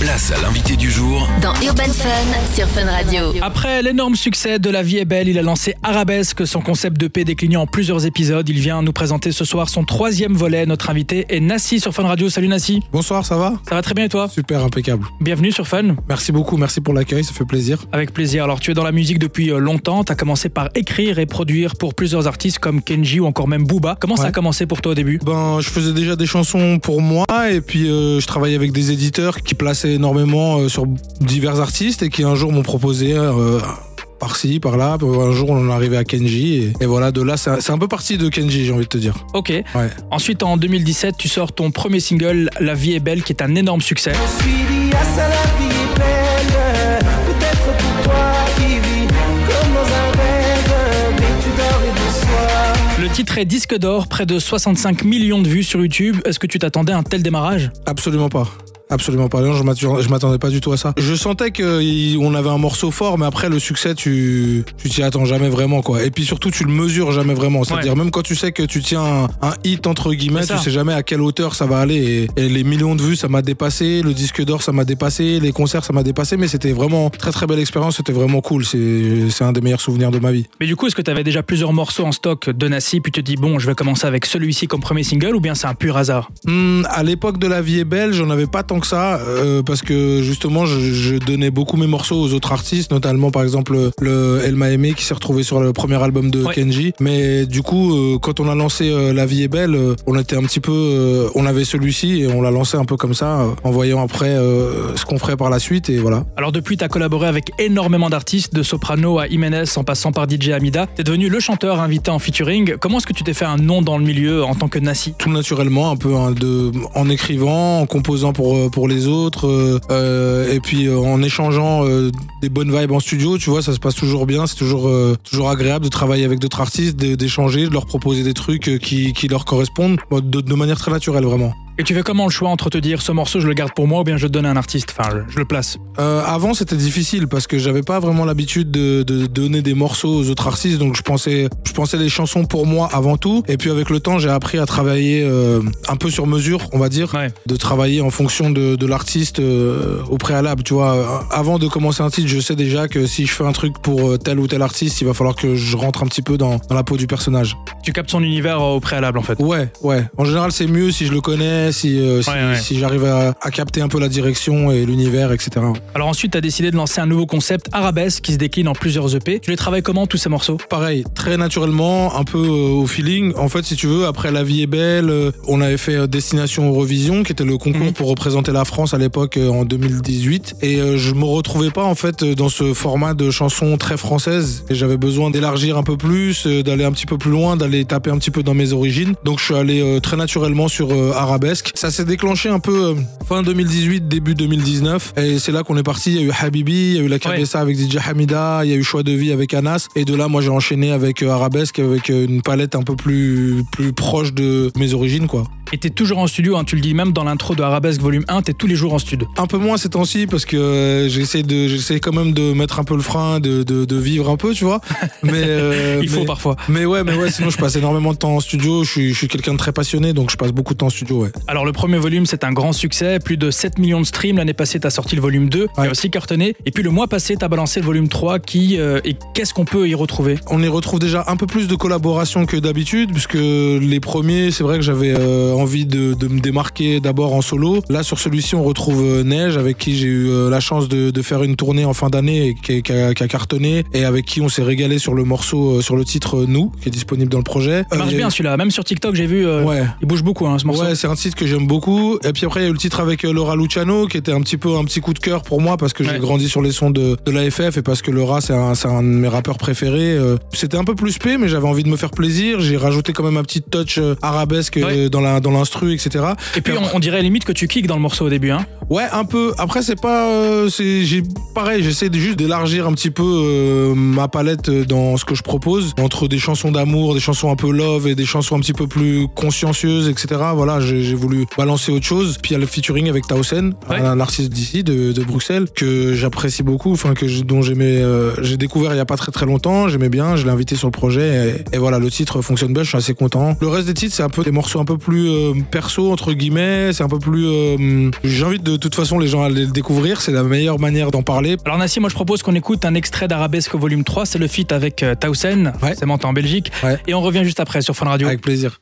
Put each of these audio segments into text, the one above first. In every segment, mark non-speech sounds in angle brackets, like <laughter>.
Place à l'invité du jour Dans Urban Fun sur Fun Radio. Après l'énorme succès de La vie est belle, il a lancé Arabesque, son concept de paix décliné en plusieurs épisodes. Il vient nous présenter ce soir son troisième volet. Notre invité est Nassi sur Fun Radio. Salut Nassi. Bonsoir, ça va Ça va très bien et toi Super, impeccable. Bienvenue sur Fun. Merci beaucoup, merci pour l'accueil, ça fait plaisir. Avec plaisir. Alors tu es dans la musique depuis euh, longtemps. Tu as commencé par écrire et produire pour plusieurs artistes comme Kenji ou encore même Booba. Comment ça a commencé pour toi au début? Ben, je faisais déjà des chansons pour moi et puis euh, je travaillais avec des éditeurs qui plaçaient énormément euh, sur divers artistes et qui un jour m'ont proposé euh, par-ci, par-là. Un jour, on en est arrivé à Kenji et, et voilà, de là, c'est un peu parti de Kenji, j'ai envie de te dire. Ok. Ouais. Ensuite en 2017, tu sors ton premier single La vie est belle qui est un énorme succès. Je suis dit à ça la vie est belle Peut-être pour toi qui vis comme dans un rêve Mais tu dors et bonsoir Le titre est disque d'or, près de 65 millions de vues sur YouTube. Est-ce que tu t'attendais à un tel démarrage? Absolument pas. Absolument pas. Non, je m'attendais- pas du tout à ça. Je sentais qu'on avait un morceau fort, mais après le succès, tu tu t'y attends jamais vraiment quoi. Et puis surtout, tu le mesures jamais vraiment. C'est-à-dire même quand tu sais que tu tiens un, un hit entre guillemets, tu sais jamais à quelle hauteur ça va aller. Et, et les millions de vues, ça m'a dépassé. Le disque d'or, ça m'a dépassé. Les concerts, ça m'a dépassé. Mais c'était vraiment très très belle expérience. C'était vraiment cool. C'est c'est un des meilleurs souvenirs de ma vie. Mais du coup, est-ce que tu avais déjà plusieurs morceaux en stock de Nassi, puis tu te dis, bon, je vais commencer avec celui-ci comme premier single, ou bien c'est un pur hasard? Hmm, à l'époque de La Vie est belle, j'en avais pas tant que ça, euh, parce que justement, je, je donnais beaucoup mes morceaux aux autres artistes, notamment par exemple le Elle m'a aimé qui s'est retrouvé sur le premier album de Ouais. Kenji. Mais du coup, euh, quand on a lancé euh, La Vie est belle, on était un petit peu, on avait celui-ci et on l'a lancé un peu comme ça, en voyant après ce qu'on ferait par la suite et voilà. Alors depuis, tu as collaboré avec énormément d'artistes, de Soprano à Jiménez en passant par DJ Amida. Tu es devenu le chanteur invité en featuring. Comment est-ce que tu t'es fait un nom dans le milieu en tant que Nassi? Tout naturellement, un peu hein, de, en écrivant, en composant pour, pour les autres, euh, euh, et puis euh, en échangeant des bonnes vibes en studio, tu vois, ça se passe toujours bien, c'est toujours, agréable de travailler avec d'autres artistes, d'échanger, de leur proposer des trucs qui, leur correspondent, de manière très naturelle vraiment. Et tu fais comment le choix entre te dire, ce morceau, je le garde pour moi, ou bien je le donne à un artiste Enfin, je, je le place? Euh, avant, c'était difficile parce que j'avais pas vraiment l'habitude de, de donner des morceaux aux autres artistes, donc je pensais, je pensais les chansons pour moi avant tout. Et puis avec le temps, j'ai appris à travailler euh, un peu sur mesure, on va dire, Ouais. de travailler en fonction de, de l'artiste euh, au préalable. Tu vois, avant de commencer un titre, je sais déjà que si je fais un truc pour tel ou tel artiste, il va falloir que je rentre un petit peu dans, dans la peau du personnage. Tu captes son univers euh, au préalable, en fait. Ouais, ouais. En général, c'est mieux si je le connais, si, euh, si, Ouais, ouais. si j'arrive à, à capter un peu la direction et l'univers, etc. Alors ensuite, tu as décidé de lancer un nouveau concept, Arabesque, qui se décline en plusieurs EP. Tu les travailles comment, tous ces morceaux? Pareil, très naturellement, un peu euh, au feeling. En fait, si tu veux, après La vie est belle, on avait fait Destination Eurovision, qui était le concours Mhm. pour représenter la France à l'époque en 2018. Et je me retrouvais pas en fait dans ce format de chanson très française. Et j'avais besoin d'élargir un peu plus, d'aller un petit peu plus loin, d'aller taper un petit peu dans mes origines. Donc je suis allé euh, très naturellement sur euh, Arabesque. Ça s'est déclenché un peu euh, fin 2018, début 2019. Et c'est là qu'on est parti. Il y a eu Habibi, il y a eu la Cabessa avec DJ Hamida, il y a eu Choix de vie avec Anas. Et de là, moi, j'ai enchaîné avec Arabesque, avec une palette un peu plus, plus proche de mes origines, quoi. Et t'es toujours en studio, hein, tu le dis même dans l'intro de Arabesque volume 1, t'es tous les jours en studio. Un peu moins ces temps-ci parce que euh, j'essaie de, j'essaie quand même de mettre un peu le frein, de, de, de vivre un peu, tu vois. <laughs> Mais euh, Il faut mais- parfois. Mais ouais, mais ouais, sinon je passe énormément de temps en studio. Je suis, je suis quelqu'un de très passionné, donc je passe beaucoup de temps en studio, ouais. Alors le premier volume c'est un grand succès, plus de 7 millions de streams. L'année passée t'as sorti le volume 2, qui Ouais. a aussi cartonné. Et puis le mois passé t'as balancé le volume 3 qui... euh, et qu'est-ce qu'on peut y retrouver? On y retrouve déjà un peu plus de collaboration que d'habitude, puisque les premiers, c'est vrai que j'avais euh, envie de, de me démarquer d'abord en solo. Là, sur celui-ci, on retrouve euh, Neige, avec qui j'ai eu euh, la chance de, de faire une tournée en fin d'année et qui, qui a, qui a cartonné, et avec qui on s'est régalé sur le morceau, euh, sur le titre Nous, qui est disponible dans le projet. Il marche Euh, bien celui-là, même sur TikTok j'ai vu, euh, Ouais. il bouge beaucoup hein, ce morceau. Ouais, c'est un titre que j'aime beaucoup. Et puis après, il y a eu le titre avec Laura Luciano, qui était un petit peu un petit coup de cœur pour moi parce que Ouais. j'ai grandi sur les sons de, de l'AFF et parce que Laura, c'est un, un de mes rappeurs préférés. C'était un peu plus spé, mais j'avais envie de me faire plaisir. J'ai rajouté quand même un petit touch arabesque Ouais. dans la dans l'instru, etc. Et puis on, on dirait limite que tu kicks dans le morceau au début. Hein. Ouais, un peu. Après, c'est pas. euh, j'ai pareil. J'essaie juste d'élargir un petit peu euh, ma palette euh, dans ce que je propose entre des chansons d'amour, des chansons un peu love et des chansons un petit peu plus consciencieuses, etc. Voilà, j'ai voulu balancer autre chose. Puis il y a le featuring avec Tausen, Ouais. un artiste d'ici, de, de Bruxelles, que j'apprécie beaucoup. Enfin, que dont j'aimais, euh, j'ai découvert il y a pas très très longtemps. J'aimais bien. Je l'ai invité sur le projet et, et voilà, le titre fonctionne bien. Je suis assez content. Le reste des titres, c'est un peu des morceaux un peu plus euh, perso entre guillemets. C'est un peu plus. euh, J'invite de toute façon les gens à aller le découvrir. C'est la meilleure manière d'en parler. Alors Nassi, moi je propose qu'on écoute un extrait d'Arabesque volume 3, c'est le feat avec euh, Tausen, Ouais. forcément t'es en Belgique, Ouais. et on revient juste après sur Fun Radio. Avec plaisir.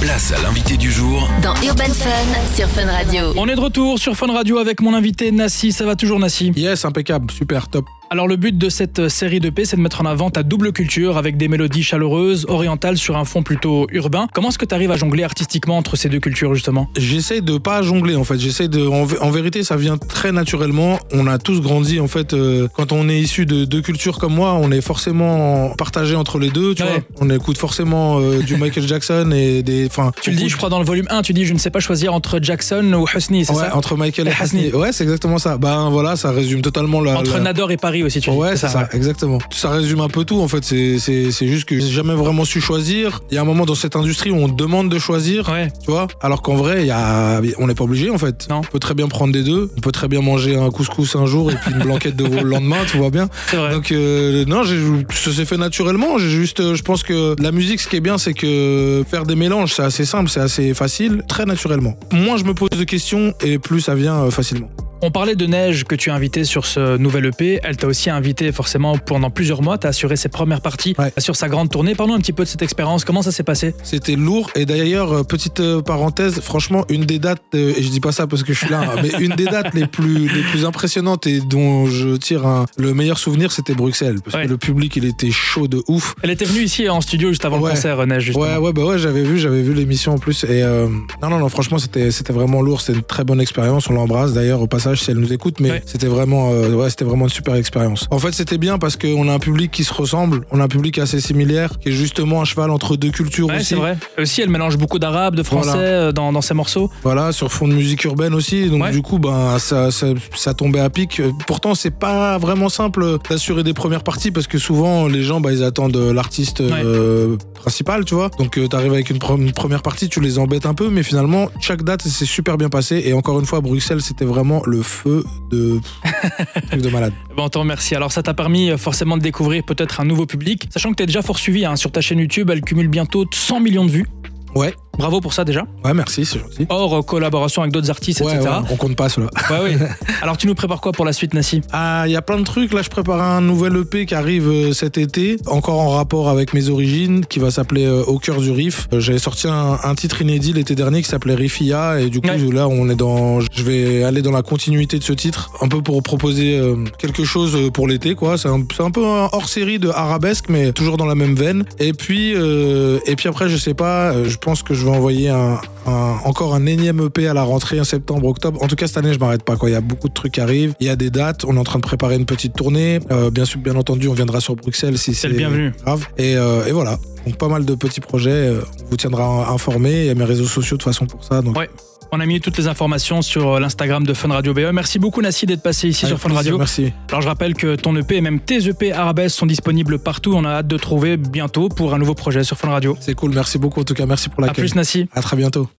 Place à l'invité du jour Dans Urban Fun sur Fun Radio. On est de retour sur Fun Radio avec mon invité Nassi, ça va toujours Nassi? Yes, impeccable, super, top. Alors le but de cette série de P, c'est de mettre en avant ta double culture avec des mélodies chaleureuses, orientales sur un fond plutôt urbain. Comment est-ce que tu arrives à jongler artistiquement entre ces deux cultures justement? J'essaye de pas jongler en fait. J'essaye de. En, vé- en vérité, ça vient très naturellement. On a tous grandi en fait. euh, quand on est issu de deux cultures comme moi, on est forcément partagé entre les deux. Tu Ouais. vois, on écoute forcément euh, du Michael Jackson et des. Enfin, Tu le dis, je crois, dans le volume 1, tu dis je ne sais pas choisir entre Jackson ou Husni, c'est Ouais, ça? entre Michael et Et. Hasni. Ouais, c'est exactement ça. Ben voilà, ça résume totalement la. Entre la- Nador et Paris aussi, tu. Ouais, c'est ça, exactement. Ça résume un peu tout en fait. C'est juste que j'ai jamais vraiment su choisir. Il y a un moment dans cette industrie où on demande de choisir. Ouais. Tu vois Alors qu'en vrai, y a... on n'est pas obligé en fait. Non. On peut très bien prendre des deux. On peut très bien manger un couscous un jour et puis une blanquette de veau le lendemain, tu vois bien. C'est vrai. Donc euh, non, ça s'est fait naturellement. J'ai juste, euh, je pense que la musique, ce qui est bien, c'est que faire des mélanges, c'est assez simple, c'est assez facile, très naturellement. Moins je me pose de questions et plus ça vient euh, facilement. On parlait de Neige que tu as invité sur ce nouvel EP. Elle t'a aussi invité forcément pendant plusieurs mois. Tu as assuré ses premières parties Ouais. sur sa grande tournée. Parlons un petit peu de cette expérience. Comment ça s'est passé? C'était lourd et d'ailleurs euh, petite euh, parenthèse, franchement une des dates euh, et je dis pas ça parce que je suis là, hein, mais une des dates les plus les plus impressionnantes et dont je tire un- le meilleur souvenir, c'était Bruxelles parce Ouais. que le public il était chaud de ouf. Elle était venue ici en studio juste avant Ouais. le concert, Neige, justement. Ouais ouais bah ouais j'avais vu j'avais vu l'émission en plus et euh, non non non franchement c'était c'était vraiment lourd c'était une très bonne expérience on l'embrasse d'ailleurs au passage si elle nous écoute mais Ouais. c'était vraiment euh, ouais c'était vraiment une super expérience en fait c'était bien parce qu'on a un public qui se ressemble on a un public assez similaire qui est justement à cheval entre deux cultures Ouais, aussi c'est vrai. Aussi, elle mélange beaucoup d'arabe, de français Voilà. euh, dans, dans ses morceaux. Voilà, sur fond de musique urbaine aussi. Donc Ouais. du coup, ben ça, ça, ça tombait à pic. Euh, Pourtant, c'est pas vraiment simple d'assurer des premières parties parce que souvent les gens, bah, ils attendent l'artiste euh, principal, tu vois. Donc t'arrives avec une, pre- une première partie, tu les embêtes un peu, mais finalement chaque date s'est super bien passé. Et encore une fois, Bruxelles, c'était vraiment le feu <laughs> de malade. Bon, on te remercie. Alors, ça t'a permis euh, forcément de découvrir peut-être un nouveau public. Sachant que tu es déjà fort suivi hein, sur ta chaîne YouTube. Elle cumule bientôt 100 millions de vues. Ouais, Bravo pour ça déjà. ouais, merci, c'est gentil. Hors euh, collaboration avec d'autres artistes, Ouais, etc. ouais, on compte pas cela. Ouais, oui. <laughs> Alors, tu nous prépares quoi pour la suite, Nassi? Ah, il y a plein de trucs. Là, je prépare un nouvel EP qui arrive euh, cet été, encore en rapport avec mes origines, qui va s'appeler euh, Au cœur du riff. J'avais sorti un, un titre inédit l'été dernier qui s'appelait Riffia, et du coup, Ouais. là, on est dans. Je vais aller dans la continuité de ce titre, un peu pour proposer quelque chose pour l'été, quoi. C'est un, peu un hors série de arabesque, mais toujours dans la même veine. Et puis, euh, et puis après, je sais pas. je pense que je vais envoyer un, un- encore un énième EP à la rentrée en septembre, octobre. En tout cas, cette année, je m'arrête pas. Quoi. Il y a beaucoup de trucs qui arrivent. Il y a des dates. On est en train de préparer une petite tournée. Euh, bien sûr, bien entendu, on viendra sur Bruxelles si c'est le bienvenu. grave. Et, euh, et voilà. Donc pas mal de petits projets. Euh, On vous tiendra informés. Il y a mes réseaux sociaux de toute façon pour ça. Donc Ouais. On a mis toutes les informations sur euh, l'Instagram de Fun Radio BE. Merci beaucoup, Nassi, d'être passé ici avec sur Fun Radio. Merci. Alors, je rappelle que ton EP et même tes EP Arabesque sont disponibles partout. On a hâte de trouver bientôt pour un nouveau projet sur Fun Radio. C'est cool. Merci beaucoup. En tout cas, merci pour À l'accueil. plus, Nassi. À très bientôt.